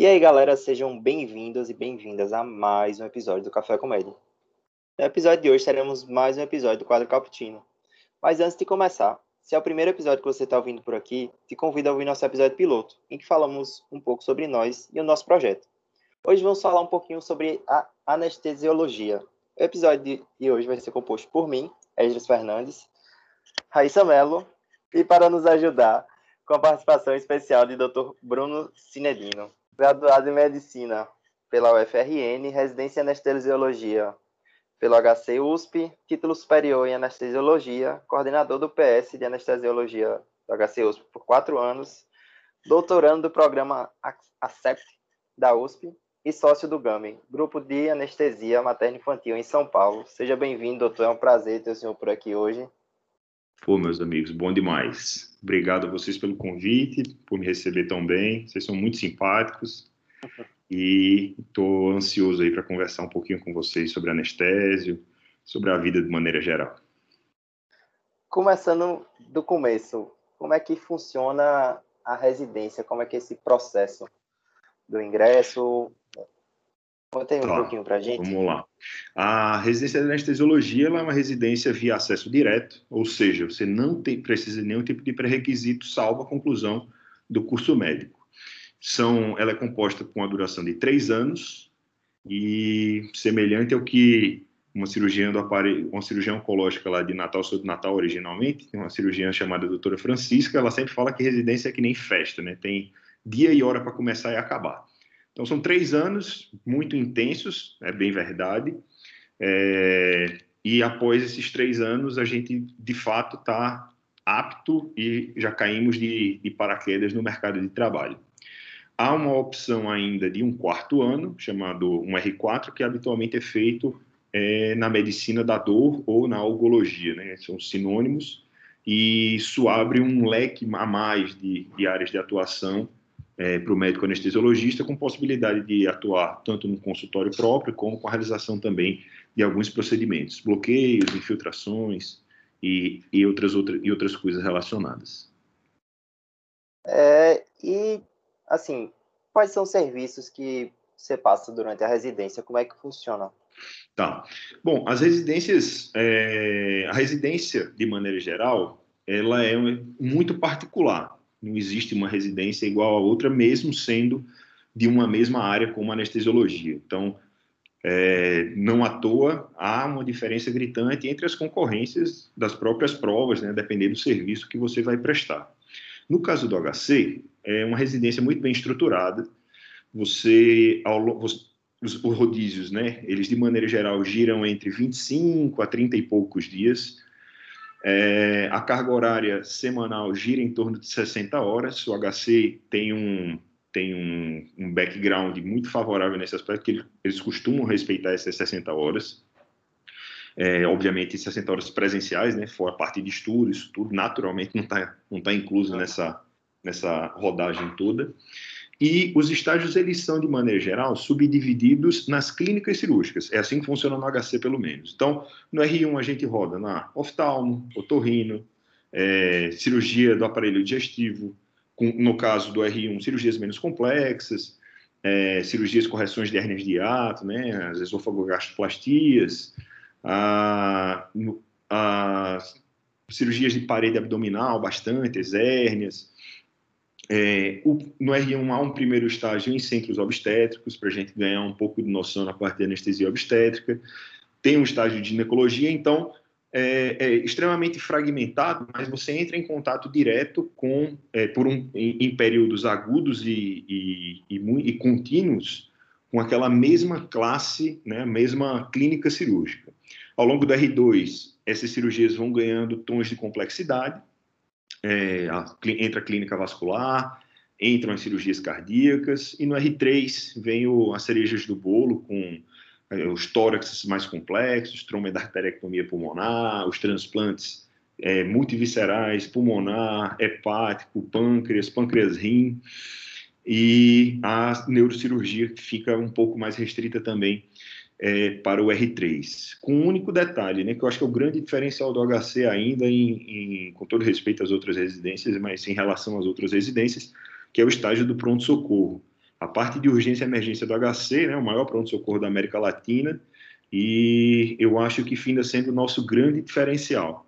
E aí, galera, sejam bem-vindos e bem-vindas a mais um episódio do Café Comédia. No episódio de hoje teremos mais um episódio do quadro Cappuccino. Mas antes de começar, se é o primeiro episódio que você está ouvindo por aqui, te convido a ouvir nosso episódio piloto, em que falamos um pouco sobre nós e o nosso projeto. Hoje vamos falar um pouquinho sobre a anestesiologia. O episódio de hoje vai ser composto por mim, Esdras Fernandes, Raíssa Mello, e para nos ajudar, com a participação especial de Dr. Bruno Cinedino, graduado em Medicina pela UFRN, residência em Anestesiologia pelo HC USP, título superior em Anestesiologia, coordenador do PS de Anestesiologia do HC USP por quatro anos, doutorando do programa ACEPT da USP e sócio do GAMI, Grupo de Anestesia Materno-Infantil em São Paulo. Seja bem-vindo, doutor. É um prazer ter o senhor por aqui hoje. Pô, meus amigos, bom demais. Obrigado a vocês pelo convite, por me receber tão bem. Vocês são muito simpáticos e estou ansioso aí para conversar um pouquinho com vocês sobre anestésio, sobre a vida de maneira geral. Começando do começo, como é que funciona a residência? Como é que é esse processo do ingresso? Conta aí um tá, pouquinho para a gente. Vamos lá. A residência de anestesiologia é uma residência via acesso direto, ou seja, você não tem, precisa de nenhum tipo de pré-requisito, salvo a conclusão do curso médico. São, ela é composta com a duração de três anos e semelhante ao que uma cirurgiã do aparelho, uma cirurgiã oncológica lá de Natal, sou de Natal originalmente, uma cirurgiã chamada doutora Francisca, ela sempre fala que residência é que nem festa, né? Tem dia e hora para começar e acabar. Então, são três anos muito intensos, é bem verdade. É, e após esses três anos, a gente, de fato, está apto e já caímos de, de paraquedas no mercado de trabalho. Há uma opção ainda de um quarto ano, chamado um R4, que habitualmente é feito é, na medicina da dor ou na algologia, né? são sinônimos, e isso abre um leque a mais de, de áreas de atuação é, para o médico anestesiologista, com possibilidade de atuar tanto no consultório próprio, como com a realização também de alguns procedimentos, bloqueios, infiltrações e, e, outras, outra, e outras coisas relacionadas. É, e, assim, quais são os serviços que você passa durante a residência? Como é que funciona? Tá. Bom, as residências, é, a residência, de maneira geral, ela é muito particular não existe uma residência igual a outra, mesmo sendo de uma mesma área como anestesiologia. Então, é, não à toa há uma diferença gritante entre as concorrências das próprias provas, né, dependendo do serviço que você vai prestar. No caso do HC, é uma residência muito bem estruturada. Você, ao, os, os rodízios, né, eles de maneira geral giram entre 25 a 30 e poucos dias. É, a carga horária semanal gira em torno de 60 horas. O HC tem um, tem um, um background muito favorável nesse aspecto, que eles costumam respeitar essas 60 horas. É, obviamente, 60 horas presenciais, né, fora a parte de estudo, isso tudo naturalmente não está não tá incluso nessa, nessa rodagem toda. E os estágios, eles são, de maneira geral, subdivididos nas clínicas cirúrgicas. É assim que funciona no HC, pelo menos. Então, no R1 a gente roda na oftalmo, otorrino, é, cirurgia do aparelho digestivo, com, no caso do R1, cirurgias menos complexas, é, cirurgias correções de hérnias de hiato, né, as esofagogastroplastias, a, a, cirurgias de parede abdominal, bastante, as hérnias, é, o, no R1 há um primeiro estágio em centros obstétricos, para a gente ganhar um pouco de noção na parte de anestesia obstétrica. Tem um estágio de ginecologia, então é, é extremamente fragmentado, mas você entra em contato direto com, é, por um, em, em, períodos agudos e, e, e, e, contínuos, com aquela mesma classe, né, mesma clínica cirúrgica. Ao longo do R2, essas cirurgias vão ganhando tons de complexidade, é, a, entra a clínica vascular, entram as cirurgias cardíacas, e no R3 vem o, as cerejas do bolo com é, os tóraxes mais complexos, trombodarterectomia pulmonar, os transplantes é, multiviscerais, pulmonar, hepático, pâncreas, pâncreas-rim, e a neurocirurgia que fica um pouco mais restrita também é, para o R3. Com um único detalhe, né, que eu acho que é o grande diferencial do HC ainda, em, em, com todo respeito às outras residências, mas em relação às outras residências, que é o estágio do pronto-socorro. a parte de urgência e emergência do HC, né, o maior pronto-socorro da América Latina, e eu acho que finda sendo o nosso grande diferencial.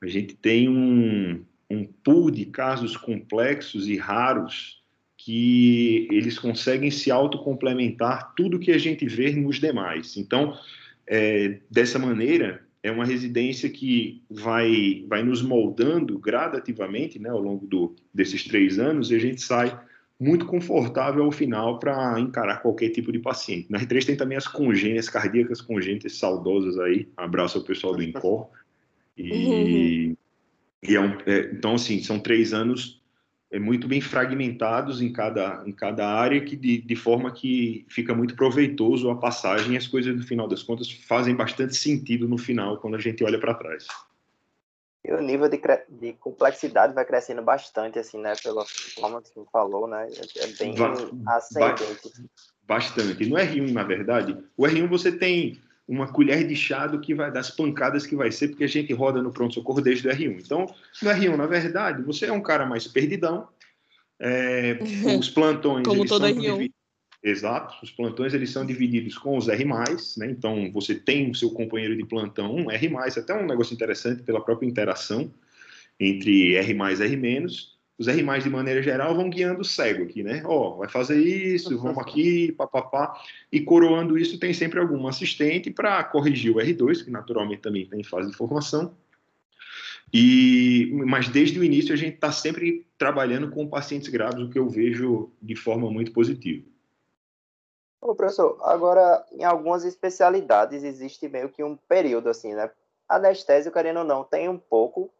A gente tem um, um pool de casos complexos e raros que eles conseguem se autocomplementar tudo que a gente vê nos demais. Então, é, dessa maneira, é uma residência que vai, vai nos moldando gradativamente né, ao longo do, desses três anos e a gente sai muito confortável ao final para encarar qualquer tipo de paciente. Na R3 tem também as congênias cardíacas congênitas saudosas aí. Abraço ao pessoal do INCOR. E, uhum. e é um, é, então, assim, são três anos muito bem fragmentados em cada, em cada área, que de, de forma que fica muito proveitoso a passagem e as coisas, no final das contas, fazem bastante sentido no final, quando a gente olha para trás. E o nível de, de, complexidade vai crescendo bastante, assim, né? Pela forma que você falou, né? É, é bem ba ascendente. Bastante. No R1, na verdade, o R1 você tem uma colher de chá do que vai das pancadas que vai ser, porque a gente roda no pronto-socorro desde o R1. Então, no R1, na verdade, você é um cara mais perdidão. É, os plantões. Como todo R1. Exato, os plantões eles são divididos com os R+, né? então você tem o seu companheiro de plantão um R+, até um negócio interessante pela própria interação entre R+, R-, os R+, de maneira geral, vão guiando o cego aqui, né? Ó, oh, vai fazer isso, vamos aqui, papapá, e coroando isso tem sempre algum assistente para corrigir o R2, que naturalmente também tem fase de formação, e, mas desde o início a gente está sempre trabalhando com pacientes graves, o que eu vejo de forma muito positiva. Ô, professor, agora, em algumas especialidades existe meio que um período, assim, né? Anestésio, querendo ou não, tem um pouco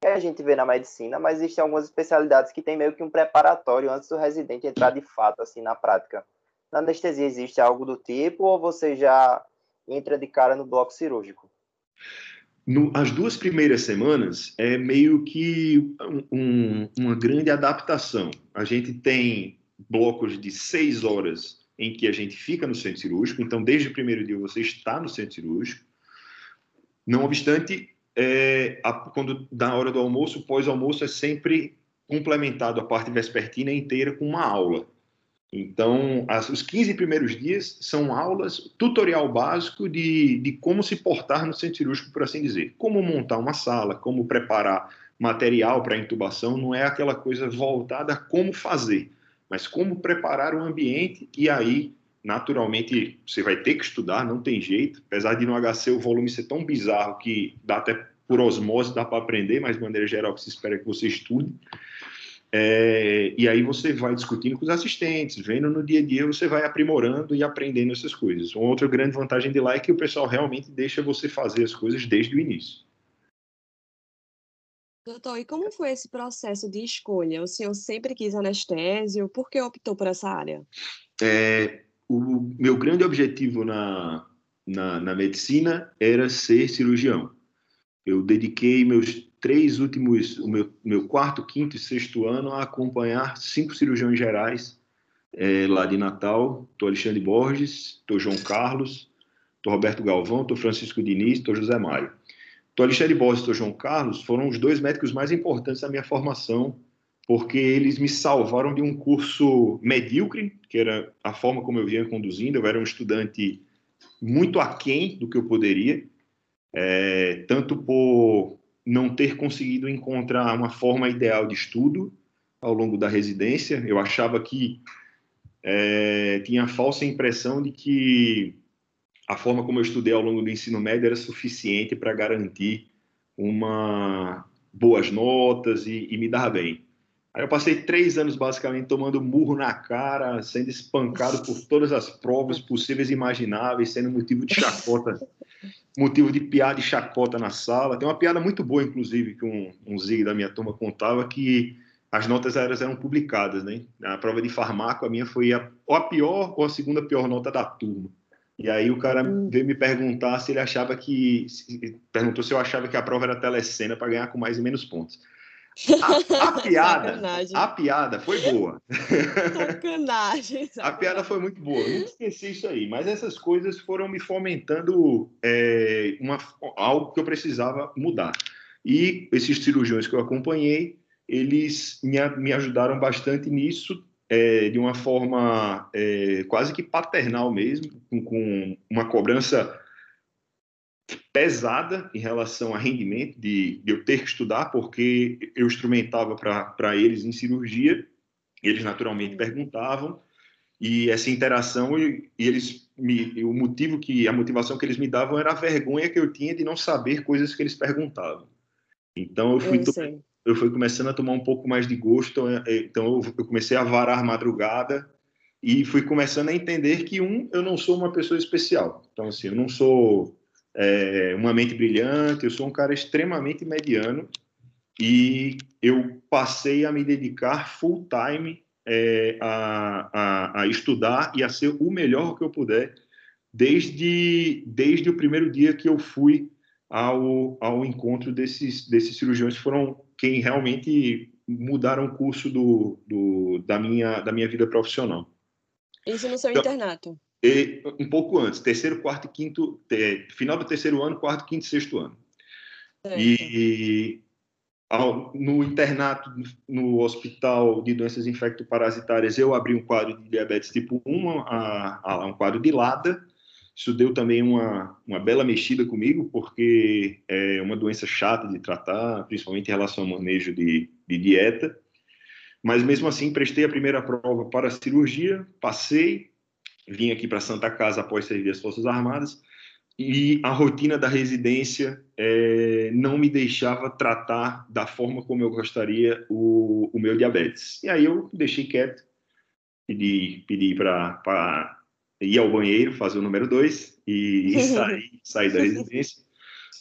que a gente vê na medicina, mas existem algumas especialidades que tem meio que um preparatório antes do residente entrar de fato, assim, na prática. Na anestesia existe algo do tipo ou você já entra de cara no bloco cirúrgico? No, as duas primeiras semanas é meio que um, uma grande adaptação. A gente tem blocos de seis horas em que a gente fica no centro cirúrgico, então desde o primeiro dia você está no centro cirúrgico. Não obstante, é, a, quando da hora do almoço, pós-almoço é sempre complementado a parte vespertina inteira com uma aula. Então, as, os 15 primeiros dias são aulas, tutorial básico de, de como se portar no centro cirúrgico, por assim dizer. Como montar uma sala, como preparar material para intubação, não é aquela coisa voltada a como fazer mas como preparar o ambiente e aí, naturalmente, você vai ter que estudar, não tem jeito, apesar de no HC o volume ser tão bizarro que dá até por osmose, dá para aprender, mas de maneira geral que se espera que você estude. É, e aí você vai discutindo com os assistentes, vendo no dia a dia, você vai aprimorando e aprendendo essas coisas. Uma outra grande vantagem de lá é que o pessoal realmente deixa você fazer as coisas desde o início. Doutor, e como foi esse processo de escolha? O senhor sempre quis anestésio? Por que optou por essa área? É, o meu grande objetivo na, na, na, medicina era ser cirurgião. Eu dediquei meus três últimos, o meu, meu quarto, quinto e sexto ano a acompanhar cinco cirurgiões gerais é, lá de Natal. Estou Alexandre Borges, estou João Carlos, estou Roberto Galvão, estou Francisco Diniz, estou José Mário. Então, Alexandre Borges e João Carlos foram os dois médicos mais importantes da minha formação, porque eles me salvaram de um curso medíocre, que era a forma como eu vinha conduzindo. Eu era um estudante muito aquém do que eu poderia, é, tanto por não ter conseguido encontrar uma forma ideal de estudo ao longo da residência. Eu achava que é, tinha a falsa impressão de que a forma como eu estudei ao longo do ensino médio era suficiente para garantir uma boas notas e, e, me dar bem. Aí eu passei três anos basicamente tomando murro na cara, sendo espancado por todas as provas possíveis e imagináveis, sendo motivo de chacota, motivo de piada e chacota na sala. Tem uma piada muito boa, inclusive, que um, um Zig da minha turma contava que as notas aéreas eram publicadas, né? Na prova de farmácia, a minha foi a, ou a pior ou a segunda pior nota da turma. E aí o cara hum. veio me perguntar se ele achava que. Perguntou se eu achava que a prova era telecena para ganhar com mais e menos pontos. A, a piada, a piada foi boa. Sacanagem, sacanagem. A piada foi muito boa. Eu não esqueci isso aí. Mas essas coisas foram me fomentando é, uma, algo que eu precisava mudar. E esses cirurgiões que eu acompanhei, eles me, me ajudaram bastante nisso, é, de uma forma é, quase que paternal mesmo, com, com, uma cobrança pesada em relação a rendimento, de, de eu ter que estudar, porque eu instrumentava para eles em cirurgia, eles naturalmente perguntavam, e essa interação, e, e eles me, o motivo que, a motivação que eles me davam era a vergonha que eu tinha de não saber coisas que eles perguntavam. Então eu fui, eu, eu fui começando a tomar um pouco mais de gosto, é, é, então eu comecei a varar madrugada e fui começando a entender que um, eu não sou uma pessoa especial. Então assim, eu não sou é, uma mente brilhante, eu sou um cara extremamente mediano e eu passei a me dedicar full time é, a, a, a, estudar e a ser o melhor que eu puder desde, desde o primeiro dia que eu fui ao, ao encontro desses, desses cirurgiões que foram quem realmente mudaram o curso do, do, da, minha, da minha vida profissional. Isso no seu então, internato? E, um pouco antes, terceiro, quarto e quinto, final do terceiro ano, quarto, quinto e sexto ano. Certo. E ao, no internato, no hospital de doenças infectoparasitárias, eu abri um quadro de diabetes tipo 1, a, a, um quadro de LADA. Isso deu também uma, uma bela mexida comigo, porque é uma doença chata de tratar, principalmente em relação ao manejo de, de dieta. Mas mesmo assim, prestei a primeira prova para a cirurgia, passei, vim aqui para Santa Casa após servir as Forças Armadas e a rotina da residência é, não me deixava tratar da forma como eu gostaria o, o meu diabetes. E aí eu deixei quieto, pedi, pedi para ir ao banheiro, fazer o número dois e, e sair, sair da residência.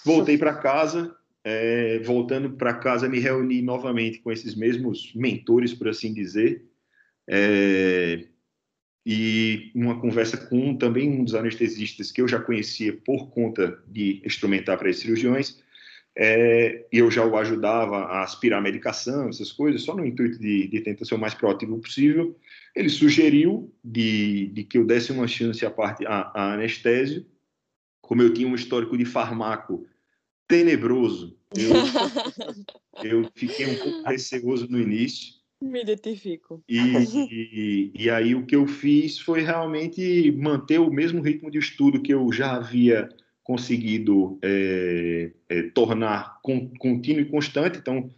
Voltei para casa, é, voltando para casa, me reuni novamente com esses mesmos mentores, por assim dizer. É, e uma conversa com também um dos anestesistas que eu já conhecia por conta de instrumentar para as cirurgiões, é, eu já o ajudava a aspirar a medicação, essas coisas, só no intuito de, de tentar ser o mais proativo possível. Ele sugeriu de, de que eu desse uma chance à parte a, a anestésio, como eu tinha um histórico de farmaco tenebroso, eu, eu fiquei um pouco receoso no início, me identifico. E, e, e, aí o que eu fiz foi realmente manter o mesmo ritmo de estudo que eu já havia conseguido é, é, tornar contínuo e constante. Então,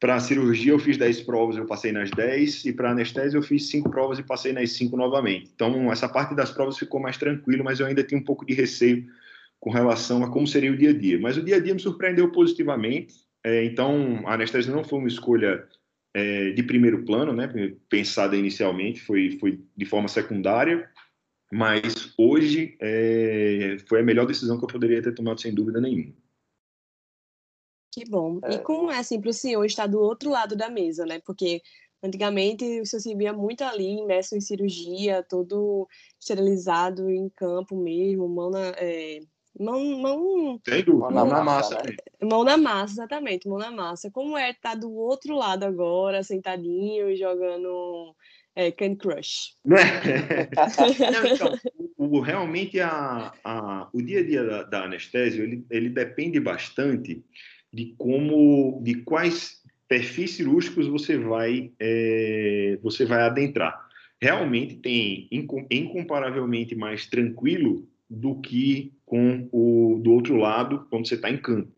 para a cirurgia eu fiz 10 provas, eu passei nas 10, e para anestesia eu fiz 5 provas e passei nas 5 novamente. Então, essa parte das provas ficou mais tranquilo, mas eu ainda tinha um pouco de receio com relação a como seria o dia a dia. Mas o dia a dia me surpreendeu positivamente. É, então, a anestesia não foi uma escolha é, de primeiro plano, né, pensada inicialmente, foi, foi de forma secundária, mas hoje é, foi a melhor decisão que eu poderia ter tomado, sem dúvida nenhuma. Que bom. É. E como é assim para o senhor estar do outro lado da mesa, né? Porque antigamente o senhor se via muito ali, imerso em cirurgia, todo esterilizado em campo mesmo, mão na, é, Mão, mão, Sem dúvida, mão, na massa. Né? Mão na massa, exatamente, mão na massa. Como é estar tá do outro lado agora, sentadinho e jogando é, Candy Crush? Não, então, o, o, realmente a, a, o dia a dia da, da anestésio, ele, ele depende bastante de como, de quais perfis cirúrgicos você vai, é, você vai adentrar. Realmente tem incomparavelmente mais tranquilo do que com o do outro lado quando você está em campo.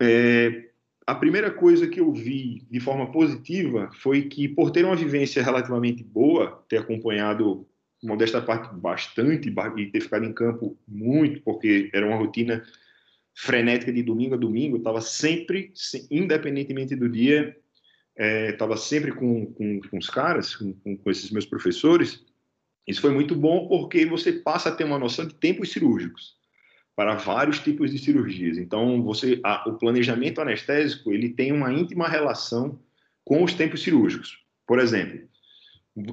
É, a primeira coisa que eu vi de forma positiva foi que, por ter uma vivência relativamente boa, ter acompanhado, modesta parte, bastante e ter ficado em campo muito, porque era uma rotina frenética de domingo a domingo, estava sempre, independentemente do dia, estava é, sempre com, com, com, os caras, com, com esses meus professores, isso foi muito bom porque você passa a ter uma noção de tempos cirúrgicos para vários tipos de cirurgias. Então, você, a, o planejamento anestésico ele tem uma íntima relação com os tempos cirúrgicos. Por exemplo,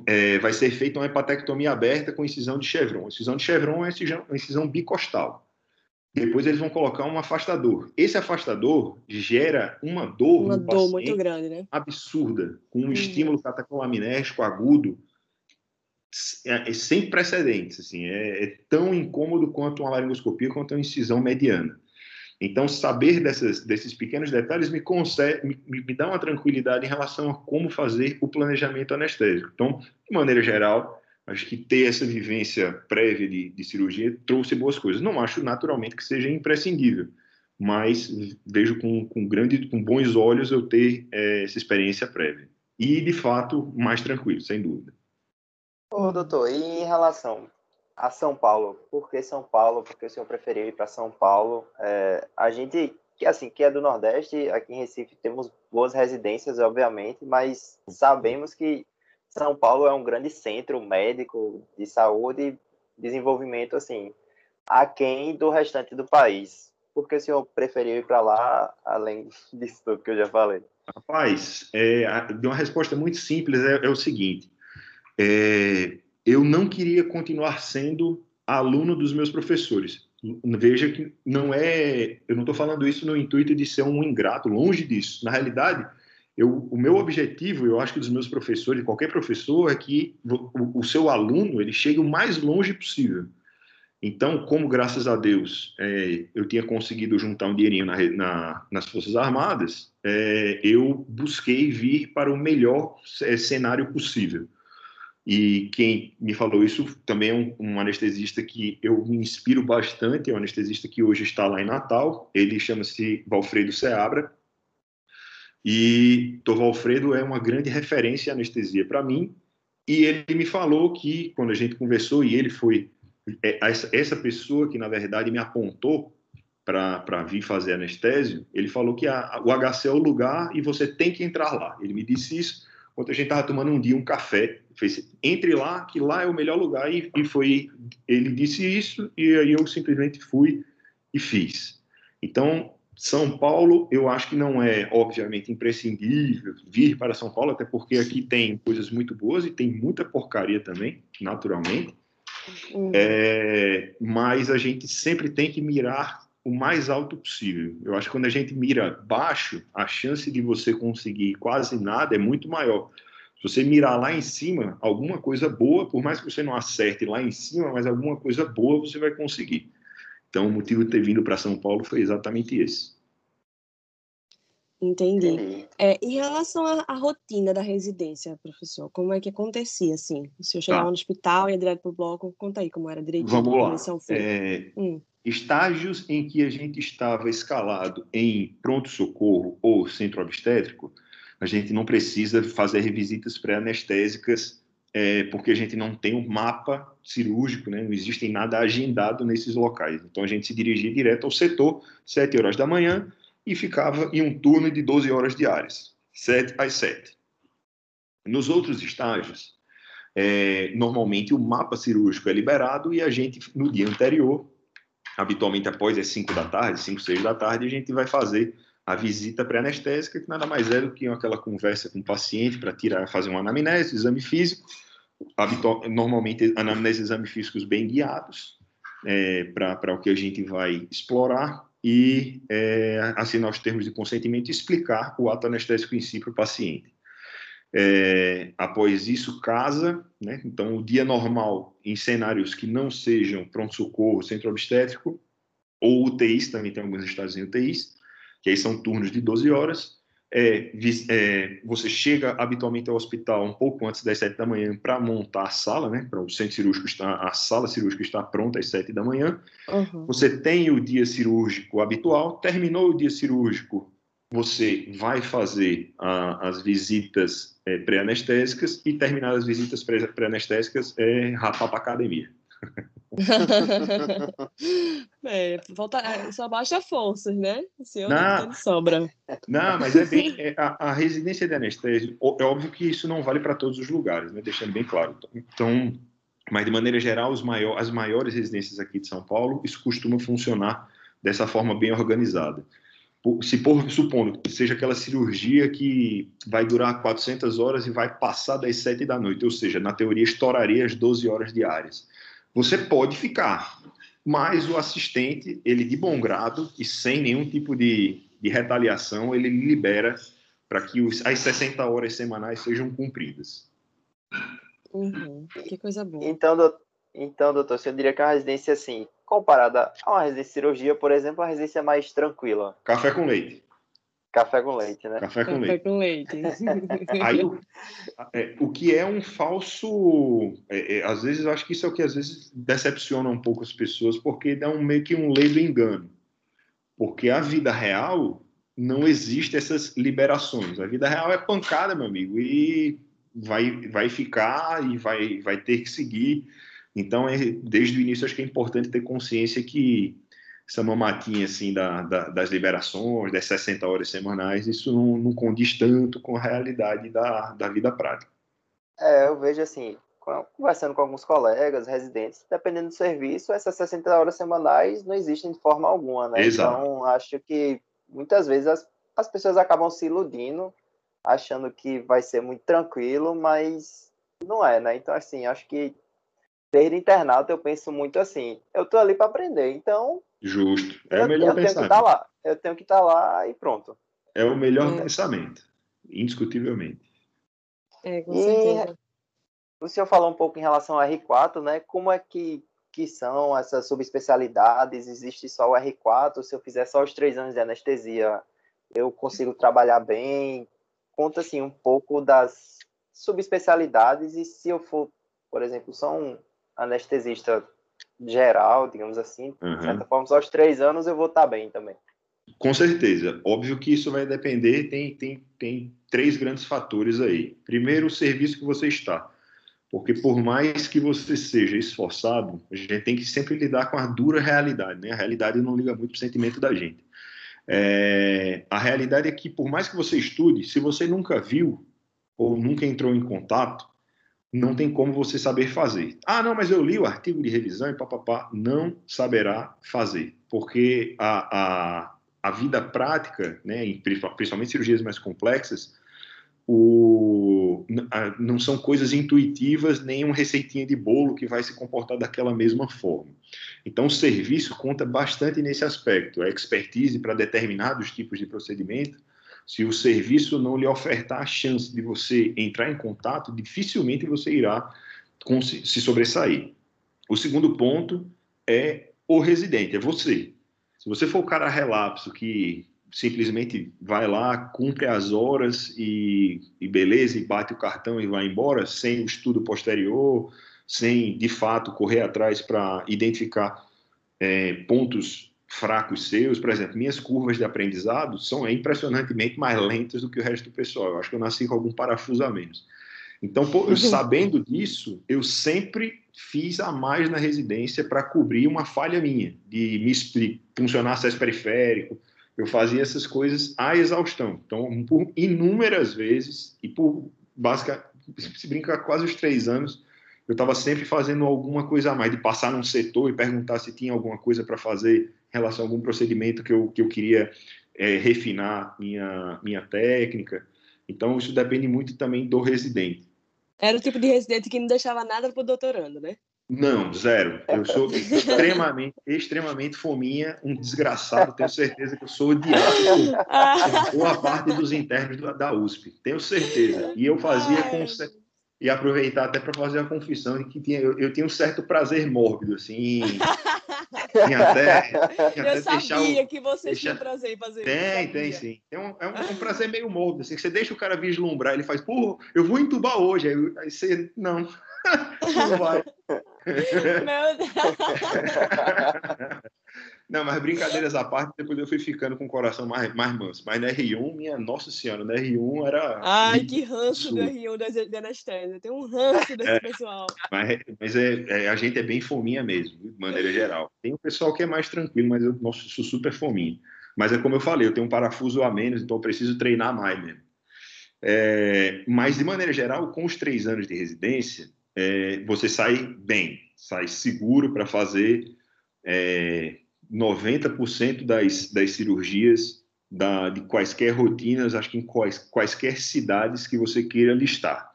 é, vai ser feita uma hepatectomia aberta com incisão de chevron. Incisão de chevron é uma incisão, uma incisão bicostal. Depois eles vão colocar um afastador. Esse afastador gera uma dor, uma dor muito grande, né? Absurda, com um hum. estímulo catecolaminérgico agudo é, é sem precedentes, assim, é, é, tão incômodo quanto uma laringoscopia, quanto uma incisão mediana. Então, saber dessas, desses pequenos detalhes me, consegue, me, me dá uma tranquilidade em relação a como fazer o planejamento anestésico. Então, de maneira geral, acho que ter essa vivência prévia de, de cirurgia trouxe boas coisas. Não acho, naturalmente, que seja imprescindível, mas vejo com, com, grande, com bons olhos eu ter é, essa experiência prévia. E, de fato, mais tranquilo, sem dúvida. Ô, doutor, e em relação a São Paulo, por que São Paulo? Por que o senhor preferiu ir para São Paulo? É, a gente, que assim, que é do Nordeste, aqui em Recife temos boas residências, obviamente, mas sabemos que São Paulo é um grande centro médico de saúde e desenvolvimento, assim, aquém do restante do país. Por que o senhor preferiu ir para lá, além disso tudo que eu já falei? Rapaz, é, de uma resposta muito simples é, é o seguinte: é, eu não queria continuar sendo aluno dos meus professores. Veja que não é, eu não estou falando isso no intuito de ser um ingrato, longe disso. Na realidade, eu, o meu objetivo, eu acho que dos meus professores, qualquer professor, é que o, o seu aluno ele chegue o mais longe possível. Então, como graças a Deus é, eu tinha conseguido juntar um dinheirinho na, na, nas Forças Armadas, é, eu busquei vir para o melhor é, cenário possível. E quem me falou isso também é um, um, anestesista que eu me inspiro bastante, é um anestesista que hoje está lá em Natal, ele chama-se Valfredo Seabra. E Dr. Valfredo é uma grande referência em anestesia para mim, e ele me falou que, quando a gente conversou, e ele foi é, essa pessoa que, na verdade, me apontou para vir fazer anestésio, ele falou que a, o HC é o lugar e você tem que entrar lá. Ele me disse isso quando a gente estava tomando um dia um café fez, entre lá, que lá é o melhor lugar, e, e foi, ele disse isso, e aí eu simplesmente fui e fiz. Então, São Paulo, eu acho que não é, obviamente, imprescindível vir para São Paulo, até porque aqui tem coisas muito boas e tem muita porcaria também, naturalmente. É, mas a gente sempre tem que mirar o mais alto possível. Eu acho que quando a gente mira baixo, a chance de você conseguir quase nada é muito maior. Se você mirar lá em cima, alguma coisa boa, por mais que você não acerte lá em cima, mas alguma coisa boa você vai conseguir. Então, o motivo de ter vindo para São Paulo foi exatamente esse. Entendi. É, em relação à, à, rotina da residência, professor, como é que acontecia assim? O senhor chegava tá. no hospital, ia direto para o bloco, conta aí como era direitinho. Vamos lá. É, hum. Estágios em que a gente estava escalado em pronto-socorro ou centro obstétrico, a gente não precisa fazer revisitas pré-anestésicas, é, porque a gente não tem um mapa cirúrgico, né? não existe nada agendado nesses locais. Então a gente se dirigia direto ao setor, 7 horas da manhã, e ficava em um turno de 12 horas diárias, 7 às 7. Nos outros estágios, é, normalmente o mapa cirúrgico é liberado e a gente, no dia anterior, habitualmente após as 5 da tarde, 5, 6 da tarde, a gente vai fazer a visita pré-anestésica, que nada mais é do que aquela conversa com o paciente para tirar, fazer uma anamnese, exame físico, normalmente anamnese e exame físicos bem guiados é, para o que a gente vai explorar e é, assinar os termos de consentimento e explicar o ato anestésico em si para o paciente. É, após isso, casa, né? então o dia normal em cenários que não sejam pronto-socorro, centro obstétrico, ou UTIs, também tem alguns estados em UTIs, que aí são turnos de 12 horas. É, é, você chega habitualmente ao hospital um pouco antes das 7 da manhã para montar a sala, né? Para o centro cirúrgico estar, a sala cirúrgica está pronta às 7 da manhã. Uhum. Você tem o dia cirúrgico habitual, terminou o dia cirúrgico, você vai fazer a, as visitas é, pré-anestésicas e terminadas as visitas pré-anestésicas é rapar para academia. é, volta, é, só baixa forças, né? O senhor não, não sobra. Não, mas é bem. É, a, a, residência de anestésio, é óbvio que isso não vale para todos os lugares, né? Deixando bem claro. Então, mas de maneira geral, maior, as maiores residências aqui de São Paulo, isso costuma funcionar dessa forma bem organizada. Se por, supondo que seja aquela cirurgia que vai durar 400 horas e vai passar das 7 da noite, ou seja, na teoria estouraria as 12 horas diárias você pode ficar, mas o assistente, ele de bom grado e sem nenhum tipo de, de retaliação, ele libera para que os, as 60 horas semanais sejam cumpridas. Uhum. Que coisa boa. Então, doutor, então, doutor, você diria que a residência, assim, comparada a uma residência de cirurgia, por exemplo, a residência é mais tranquila. Café com leite. Café com leite, né? Café com Café leite. com leite. Aí, o, é, o que é um falso. é, é, às vezes, eu acho que isso é o que às vezes decepciona um pouco as pessoas, porque dá um, meio que um lei do engano. Porque a vida real não existe essas liberações. A vida real é pancada, meu amigo, e vai, vai ficar e vai, vai ter que seguir. Então, é, desde o início, acho que é importante ter consciência que essa mamatinha assim da, da, das liberações, das 60 horas semanais, isso não, não condiz tanto com a realidade da, da vida prática. É, eu vejo assim, conversando com alguns colegas, residentes, dependendo do serviço, essas 60 horas semanais não existem de forma alguma, né? Exato. Então, acho que muitas vezes as, as pessoas acabam se iludindo, achando que vai ser muito tranquilo, mas não é, né? Então, assim, acho que desde internato eu penso muito assim, eu tô ali para aprender, então Justo. É eu, o melhor eu tenho que pensamento. estar lá, eu tenho que estar lá e pronto. É o melhor É. pensamento, indiscutivelmente. É, com E- certeza. O senhor falou um pouco em relação ao R4, né? Como é que, que são essas subespecialidades? Existe só o R4? Se eu fizer só os três anos de anestesia, eu consigo trabalhar bem? Conta, assim, um pouco das subespecialidades e se eu for, por exemplo, só um anestesista geral, digamos assim, de Uhum. certa forma, só os três anos eu vou estar bem também. Com certeza. Óbvio que isso vai depender, tem, tem, tem três grandes fatores aí. Primeiro, o serviço que você está. Porque por mais que você seja esforçado, a gente tem que sempre lidar com a dura realidade, né? A realidade não liga muito para o sentimento da gente. É, a realidade é que, por mais que você estude, se você nunca viu ou nunca entrou em contato, não tem como você saber fazer. Ah, não, mas eu li o artigo de revisão e papapá. Não saberá fazer, porque a, a, a vida prática, né, principalmente cirurgias mais complexas, o, a, não são coisas intuitivas, nem uma receitinha de bolo que vai se comportar daquela mesma forma. Então, o serviço conta bastante nesse aspecto. A expertise para determinados tipos de procedimento, se o serviço não lhe ofertar a chance de você entrar em contato, dificilmente você irá se sobressair. O segundo ponto é o residente, é você. Se você for o cara relapso que simplesmente vai lá, cumpre as horas e, e beleza, e bate o cartão e vai embora, sem o estudo posterior, sem de fato correr atrás para identificar é, pontos fracos seus, por exemplo, minhas curvas de aprendizado são impressionantemente mais lentas do que o resto do pessoal. Eu acho que eu nasci com algum parafuso a menos. Então, eu, sabendo disso, eu sempre fiz a mais na residência para cobrir uma falha minha, de me funcionar acesso periférico. Eu fazia essas coisas à exaustão. Então, por inúmeras vezes, e por basicamente, se brincar quase os três anos, eu estava sempre fazendo alguma coisa a mais, de passar num setor e perguntar se tinha alguma coisa para fazer relação a algum procedimento que eu, que eu queria é, refinar minha, minha técnica. Então, isso depende muito também do residente. Era o tipo de residente que não deixava nada pro doutorando, né? Não, zero. Eu sou extremamente, extremamente fominha, um desgraçado. Tenho certeza que eu sou odiado por boa parte dos internos da USP. Tenho certeza. E eu fazia com e aproveitar até para fazer a confissão de que tinha, eu, eu tinha um certo prazer mórbido, assim, em até, em até eu sabia o, que você deixar... tinha prazer em fazer tem, isso. Tem, sim. É um, é um, um, prazer meio mórbido, assim, que você deixa o cara vislumbrar, ele faz, pô, eu vou entubar hoje, aí, aí você, não, não vai. Meu Deus. Não, mas brincadeiras à parte, depois eu fui ficando com o coração mais, mais manso. Mas na R1, minha nossa senhora, na R1 era. Ai, que ranço do R1 da anestésia. Tem um ranço desse é, pessoal. Mas, mas é, é, a gente é bem fominha mesmo, de maneira geral. Tem o pessoal que é mais tranquilo, mas eu nossa, sou super fominha. Mas é como eu falei, eu tenho um parafuso a menos, então eu preciso treinar mais mesmo. É, mas, de maneira geral, com os três anos de residência, é, você sai bem, sai seguro para fazer. É, 90% das, das cirurgias da, de quaisquer rotinas, acho que em quais, quaisquer cidades que você queira listar.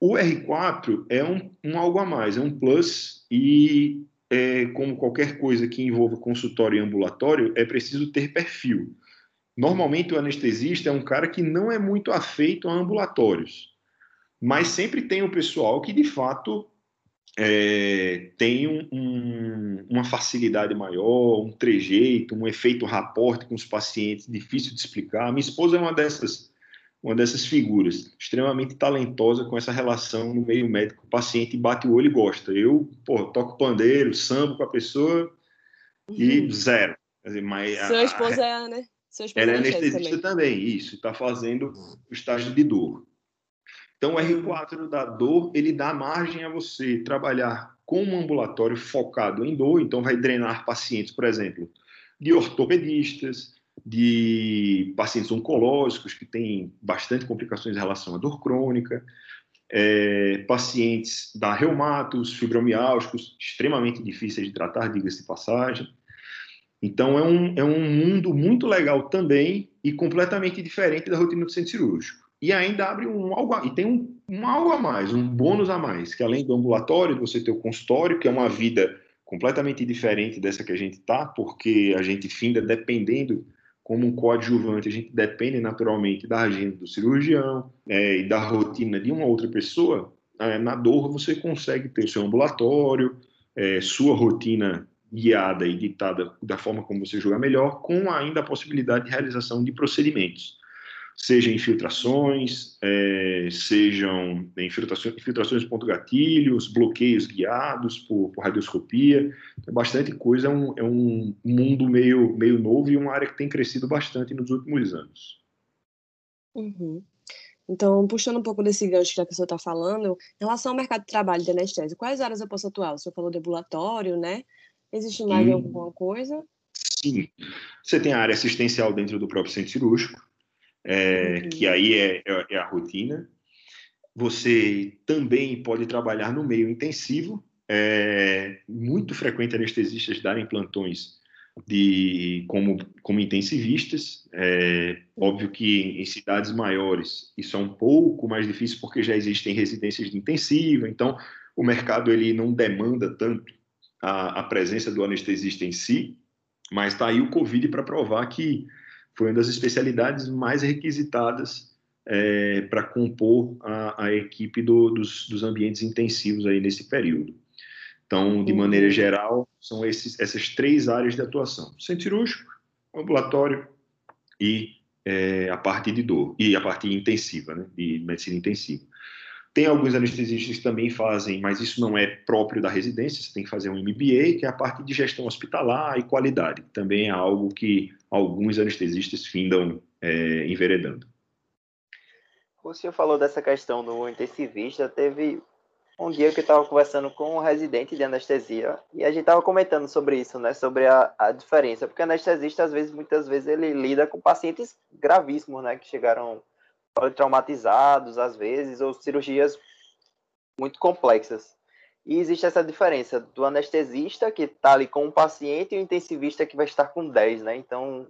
O R4 é um, um algo a mais, é um plus e, é, como qualquer coisa que envolva consultório e ambulatório, é preciso ter perfil. Normalmente o anestesista é um cara que não é muito afeito a ambulatórios, mas sempre tem o pessoal que de fato é, tem um, um, uma facilidade maior, um trejeito, um efeito raporte com os pacientes, difícil de explicar. Minha esposa é uma dessas, uma dessas figuras, extremamente talentosa com essa relação no meio médico. O paciente bate o olho e gosta. Eu, pô, toco pandeiro, sambo com a pessoa e uhum. zero. Dizer, mas Sua a, esposa é, né? Sua esposa ela é anestesista também. também, isso, está fazendo o estágio de dor. Então, o R4 da dor, ele dá margem a você trabalhar com um ambulatório focado em dor, então vai drenar pacientes, por exemplo, de ortopedistas, de pacientes oncológicos que têm bastante complicações em relação à dor crônica, é, pacientes da reumatos, fibromiálgicos, extremamente difíceis de tratar, diga-se de passagem. Então, é um, é um mundo muito legal também e completamente diferente da rotina do centro cirúrgico e ainda abre um algo e tem um, um algo a mais, um bônus a mais, que além do ambulatório, você ter o consultório, que é uma vida completamente diferente dessa que a gente tá, porque a gente finda dependendo como um coadjuvante, a gente depende naturalmente da agenda do cirurgião é, e da rotina de uma outra pessoa. É, na dor você consegue ter o seu ambulatório, é, sua rotina guiada e ditada da forma como você julgar melhor, com ainda a possibilidade de realização de procedimentos seja infiltrações, é, sejam infiltrações, infiltrações de ponto gatilhos, bloqueios guiados por, por radioscopia, é bastante coisa, é um, é um mundo meio, meio novo e uma área que tem crescido bastante nos últimos anos. Uhum. Então, puxando um pouco desse gancho que a pessoa está falando, em relação ao mercado de trabalho de anestesia, quais áreas eu posso atuar? O senhor falou de ambulatório, né? Existe mais hum, alguma coisa? Sim. Você tem a área assistencial dentro do próprio centro cirúrgico, é, uhum. que aí é, é, é, a rotina. Você também pode trabalhar no meio intensivo. É muito frequente anestesistas darem plantões de como, como intensivistas. É, óbvio que em cidades maiores isso é um pouco mais difícil porque já existem residências de intensiva, então o mercado ele não demanda tanto a, a presença do anestesista em si, mas está aí o Covid para provar que foi uma das especialidades mais requisitadas é, para compor a, a equipe do, dos, dos, ambientes intensivos aí nesse período. Então, de uhum. maneira geral, são esses, essas três áreas de atuação: centro cirúrgico, ambulatório e é, a parte de dor e a parte intensiva, né, de medicina intensiva. Tem alguns anestesistas que também fazem, mas isso não é próprio da residência, você tem que fazer um MBA, que é a parte de gestão hospitalar e qualidade. Também é algo que alguns anestesistas findam é, enveredando. O senhor falou dessa questão do intensivista, teve um dia que eu estava conversando com um residente de anestesia e a gente estava comentando sobre isso, né, sobre a, a diferença, porque anestesista, às vezes, muitas vezes, ele lida com pacientes gravíssimos, né, que chegaram traumatizados, às vezes, ou cirurgias muito complexas. E existe essa diferença do anestesista, que está ali com um paciente, e o intensivista, que vai estar com 10, né? Então,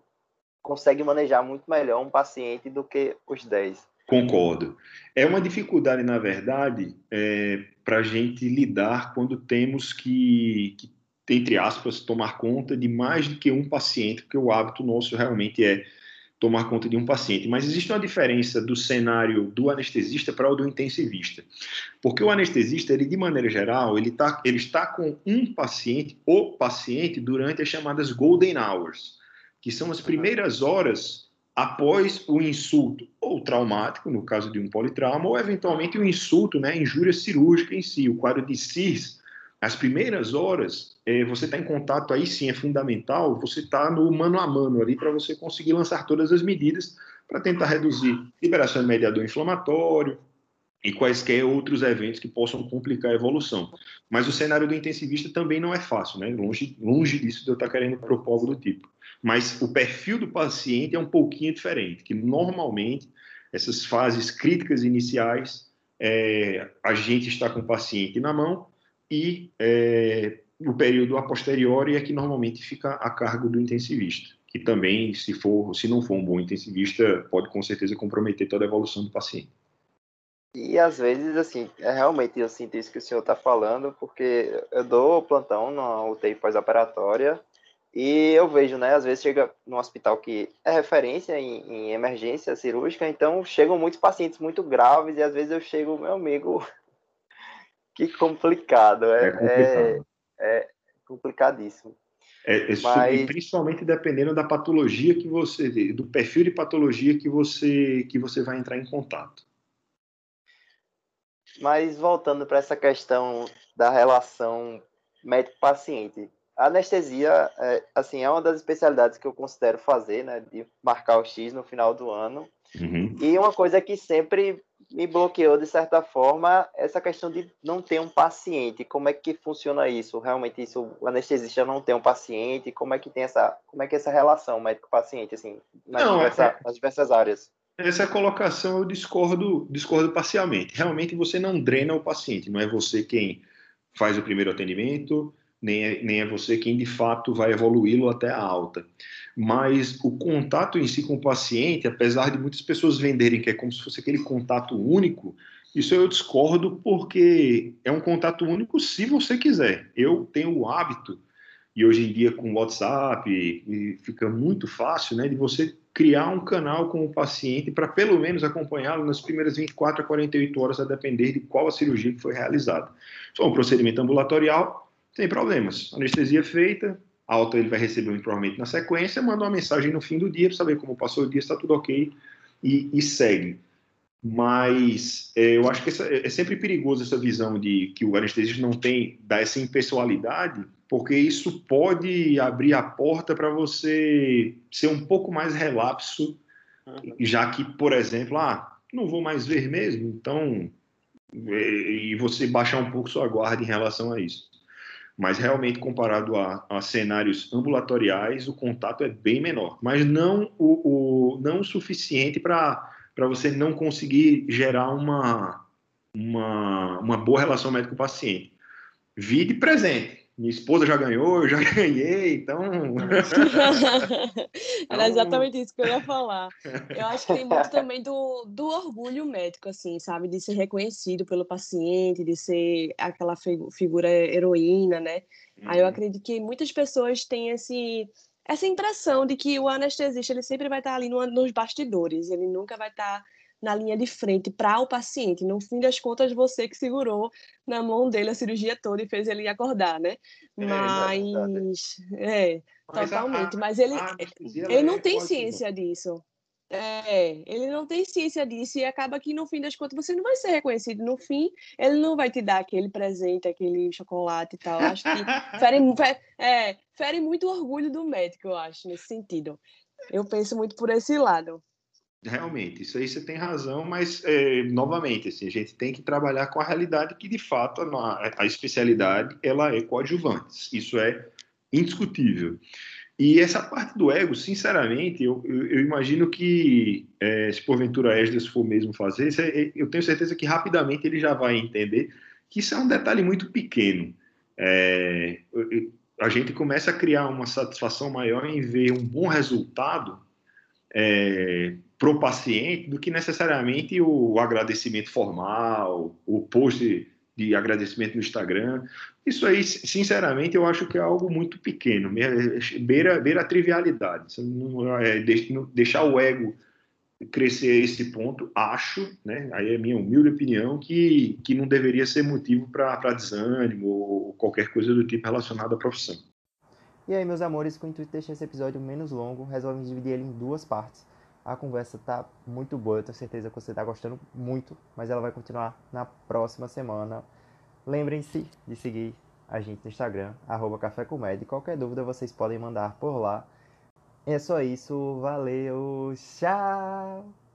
consegue manejar muito melhor um paciente do que os 10. Concordo. É uma dificuldade, na verdade, é, para a gente lidar quando temos que, que, entre aspas, tomar conta de mais do que um paciente, porque o hábito nosso realmente é tomar conta de um paciente. Mas existe uma diferença do cenário do anestesista para o do intensivista. Porque o anestesista, ele, de maneira geral, ele, tá, ele está com um paciente, o paciente, durante as chamadas golden hours, que são as primeiras horas após o insulto ou traumático, no caso de um politrauma, ou eventualmente o insulto, né, injúria cirúrgica em si, o quadro de CIRS, as primeiras horas, é, você está em contato, aí sim é fundamental, você está no mano a mano ali para você conseguir lançar todas as medidas para tentar reduzir liberação de mediador inflamatório e quaisquer outros eventos que possam complicar a evolução. Mas o cenário do intensivista também não é fácil, né? Longe, longe disso de eu estar tá querendo propor algo do tipo. Mas o perfil do paciente é um pouquinho diferente, que normalmente essas fases críticas iniciais, é, a gente está com o paciente na mão, e é, o período a posteriori é que normalmente fica a cargo do intensivista, que também, se for, se não for um bom intensivista, pode com certeza comprometer toda a evolução do paciente. E às vezes, assim, é realmente eu sinto isso que o senhor está falando, porque eu dou plantão na UTI pós-operatória e eu vejo, né, às vezes chega num hospital que é referência em, em emergência cirúrgica, então chegam muitos pacientes muito graves e às vezes eu chego, meu amigo, que complicado. É, é complicado. É, é complicadíssimo. É, é Mas... principalmente dependendo da patologia que você, do perfil de patologia que você que você vai entrar em contato. Mas voltando para essa questão da relação médico-paciente, a anestesia, é, assim, é uma das especialidades que eu considero fazer, né, de marcar o X no final do ano. Uhum. E uma coisa que sempre me bloqueou de certa forma essa questão de não ter um paciente. Como é que funciona isso? Realmente isso, o anestesista não tem um paciente? Como é que tem essa, como é que é essa relação médico-paciente assim nas, não, diversa, é... nas diversas áreas? Essa colocação eu discordo, discordo parcialmente. Realmente você não drena o paciente, não é você quem faz o primeiro atendimento, nem é, nem é você quem de fato vai evoluí-lo até a alta. Mas o contato em si com o paciente, apesar de muitas pessoas venderem que é como se fosse aquele contato único, isso eu discordo porque é um contato único se você quiser. Eu tenho o hábito, e hoje em dia com o WhatsApp, e fica muito fácil, né, de você criar um canal com o paciente para pelo menos acompanhá-lo nas primeiras 24 a 48 horas, a depender de qual a cirurgia que foi realizada. Se for um procedimento ambulatorial, sem problemas. Anestesia feita, alta ele vai receber um provavelmente na sequência, manda uma mensagem no fim do dia para saber como passou o dia, está tudo ok e, e segue. Mas é, eu acho que essa, é sempre perigoso essa visão de que o anestesista não tem dá essa impessoalidade, porque isso pode abrir a porta para você ser um pouco mais relapso, uhum. já que, por exemplo, ah, não vou mais ver mesmo, então e você baixar um pouco sua guarda em relação a isso mas realmente comparado a, a, cenários ambulatoriais, o contato é bem menor, mas não o, o não o suficiente para você não conseguir gerar uma, uma, uma boa relação médico-paciente. Vide presente. Minha esposa já ganhou, eu já ganhei, então. Era exatamente isso que eu ia falar. Eu acho que tem muito também do, do orgulho médico, assim, sabe? De ser reconhecido pelo paciente, de ser aquela figura heroína, né? Uhum. Aí eu uhum. acredito que muitas pessoas têm esse, essa impressão de que o anestesista ele sempre vai estar ali no, nos bastidores, ele nunca vai estar na linha de frente para o paciente. No fim das contas, você que segurou na mão dele a cirurgia toda e fez ele acordar, né? É, Mas, é, Mas totalmente. A, Mas ele, ele não é tem ciência disso. É, ele não tem ciência disso e acaba que no fim das contas você não vai ser reconhecido. No fim, ele não vai te dar aquele presente, aquele chocolate e tal. Acho que fere, é, fere muito orgulho do médico, eu acho, nesse sentido. Eu penso muito por esse lado. Realmente, isso aí você tem razão, mas é, novamente, assim, a gente tem que trabalhar com a realidade que de fato a, a especialidade ela é coadjuvante. Isso é indiscutível. E essa parte do ego, sinceramente, eu, eu, eu imagino que é, se porventura Esdras for mesmo fazer, é, eu tenho certeza que rapidamente ele já vai entender que isso é um detalhe muito pequeno. É, a gente começa a criar uma satisfação maior em ver um bom resultado é, pro paciente do que necessariamente o agradecimento formal, o post de agradecimento no Instagram. Isso aí, sinceramente, eu acho que é algo muito pequeno, beira, beira a trivialidade. Não, é, deixar o ego crescer a esse ponto, acho, né, aí é minha humilde opinião, que, que não deveria ser motivo para desânimo ou qualquer coisa do tipo relacionada à profissão. E aí, meus amores, com o intuito de deixar esse episódio menos longo, resolvemos dividir ele em duas partes. A conversa tá muito boa, eu tenho certeza que você tá gostando muito, mas ela vai continuar na próxima semana. Lembrem-se de seguir a gente no Instagram, arroba Café. Qualquer dúvida vocês podem mandar por lá. É só isso, valeu, tchau!